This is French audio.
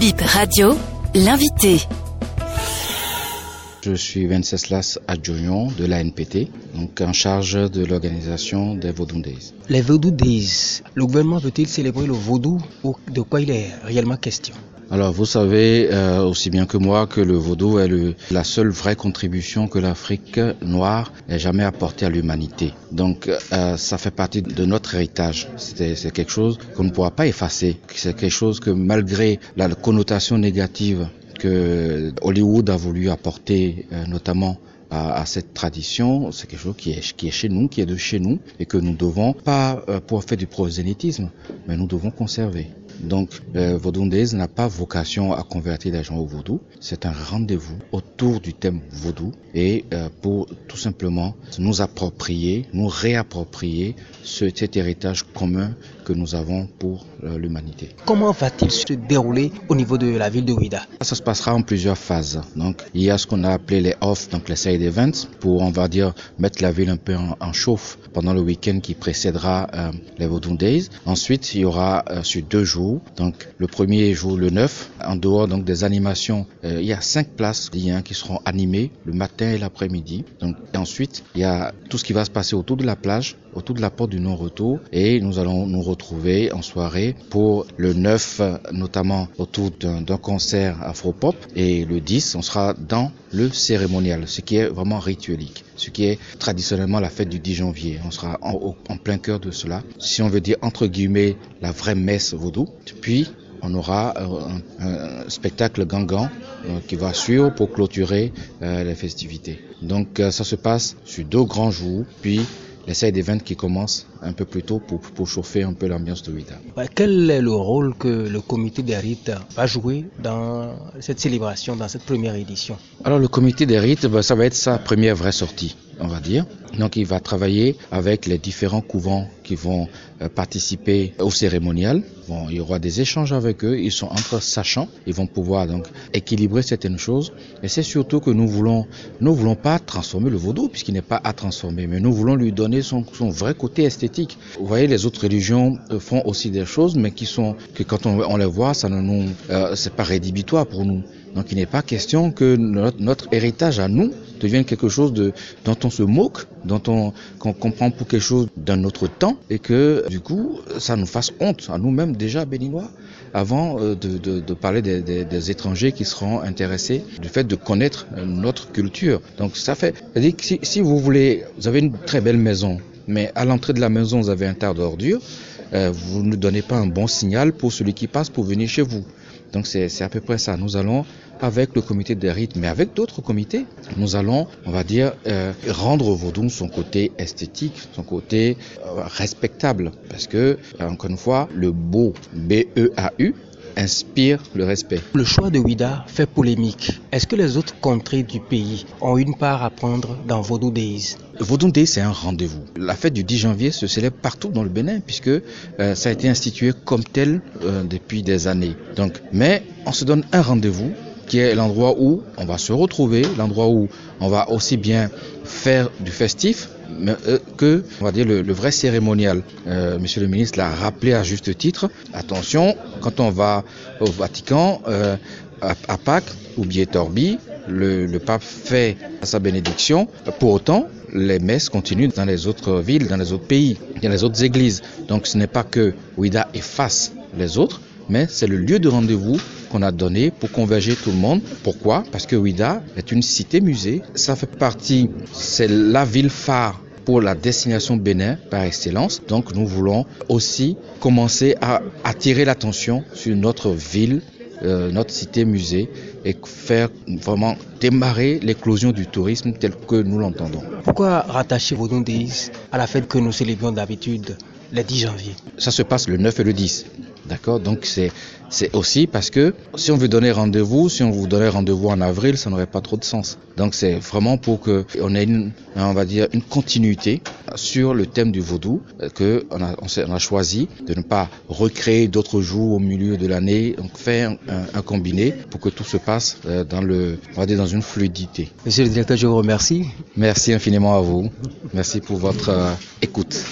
Bip Radio, l'invité. Je suis Venceslas Adjoyon de l'ANPT, donc en charge de l'organisation des Vaudou Days. Les Vaudou Days, le gouvernement veut-il célébrer le vaudou ou de quoi il est réellement question? Alors vous savez euh, aussi bien que moi que le vaudou est le, la seule vraie contribution que l'Afrique noire ait jamais apportée à l'humanité. Donc euh, ça fait partie de notre héritage. C'est quelque chose qu'on ne pourra pas effacer. C'est quelque chose que malgré la connotation négative que Hollywood a voulu apporter euh, notamment à, cette tradition, c'est quelque chose qui est, qui est chez nous, qui est de chez nous, et que nous devons pas euh, pour faire du prosélytisme, mais nous devons conserver. Donc, euh, Vaudouindaise n'a pas vocation à convertir les gens au vaudou. C'est un rendez-vous autour du thème vaudou et euh, pour tout simplement nous approprier, nous réapproprier ce, cet héritage commun que nous avons pour euh, l'humanité. Comment va-t-il se dérouler au niveau de la ville de Ouida Ça se passera en plusieurs phases. Donc, il y a ce qu'on a appelé les off, donc les side events, pour, on va dire, mettre la ville un peu en, en chauffe pendant le week-end qui précédera euh, les Vaudou Days. Ensuite, il y aura euh, sur deux jours, donc le premier jour, le 9, en dehors donc des animations, euh, il y a cinq places hein, qui seront animées le matin et l'après-midi. Donc ensuite, il y a tout ce qui va se passer autour de la plage, autour de la porte du non-retour, et nous allons nous retrouver en soirée pour le 9, notamment autour d'un concert afro-pop, et le 10, on sera dans le cérémonial, ce qui est vraiment rituelique, ce qui est traditionnellement la fête du 10 janvier. On sera en, plein cœur de cela. Si on veut dire entre guillemets la vraie messe vaudou, puis on aura un, un spectacle gangan euh, qui va suivre pour clôturer euh, les festivités. Donc euh, ça se passe sur deux grands jours, puis les side events qui commencent un peu plus tôt pour, pour chauffer un peu l'ambiance de Ouida. Quel est le rôle que le comité des rites va jouer dans cette célébration, dans cette première édition? Alors le comité des rites, ben, ça va être sa première vraie sortie, on va dire. Donc il va travailler avec les différents couvents qui vont euh, participer au cérémonial. Il y aura des échanges avec eux, ils sont entre sachants, ils vont pouvoir donc équilibrer certaines choses. Et c'est surtout que nous voulons, nous voulons pas transformer le vaudou puisqu'il n'est pas à transformer, mais nous voulons lui donner son, vrai côté esthétique. Vous voyez, les autres religions font aussi des choses, mais qui sont que quand on, les voit, ça ne nous, euh, c'est pas rédhibitoire pour nous. Donc il n'est pas question que notre, héritage à nous devienne quelque chose dont on se moque, dont on qu'on comprend pour quelque chose d'un autre temps et que du coup ça nous fasse honte à nous-mêmes déjà béninois avant de, de, de parler des, étrangers qui seront intéressés du fait de connaître notre culture. Donc ça fait, dire que si, si vous voulez, vous avez une très belle maison, mais à l'entrée de la maison vous avez un tas d'ordures, euh, vous ne donnez pas un bon signal pour celui qui passe pour venir chez vous. Donc c'est à peu près ça. Nous allons, avec le comité des rites, mais avec d'autres comités, nous allons, on va dire, euh, rendre au vaudou son côté esthétique, son côté euh, respectable. Parce que, encore une fois, le beau, B-E-A-U, inspire le respect. Le choix de Ouida fait polémique. Est-ce que les autres contrées du pays ont une part à prendre dans Vaudou Days? Vaudou Days, c'est un rendez-vous. La fête du 10 janvier se célèbre partout dans le Bénin puisque euh, ça a été institué comme tel euh, depuis des années. Donc, mais on se donne un rendez-vous qui est l'endroit où on va se retrouver, l'endroit où on va aussi bien faire du festif, euh, que, le, vrai cérémonial. Euh, Monsieur le ministre l'a rappelé à juste titre. Attention, quand on va au Vatican, euh, à, Pâques, ou bien Torbi, le, le, pape fait sa bénédiction. Pour autant, les messes continuent dans les autres villes, dans les autres pays, dans les autres églises. Donc ce n'est pas que Ouida efface les autres, mais c'est le lieu de rendez-vous qu'on a donné pour converger tout le monde. Pourquoi? Parce que Ouida est une cité-musée. Ça fait partie, c'est la ville phare pour la destination Bénin par excellence. Donc nous voulons aussi commencer à attirer l'attention sur notre ville, euh, notre cité-musée et faire vraiment démarrer l'éclosion du tourisme tel que nous l'entendons. Pourquoi rattacher vos Days à la fête que nous célébrons d'habitude le 10 janvier? Ça se passe le 9 et le 10. D'accord Donc c'est c'est aussi parce que si on veut donner rendez-vous, si on vous donnait rendez-vous en avril, ça n'aurait pas trop de sens. Donc c'est vraiment pour que on ait une, on va dire une continuité sur le thème du vaudou que on a, on a choisi de ne pas recréer d'autres jours au milieu de l'année, donc faire un, un, combiné pour que tout se passe dans le, on va dire dans une fluidité. Monsieur le directeur, je vous remercie. Merci infiniment à vous. Merci pour votre euh, écoute.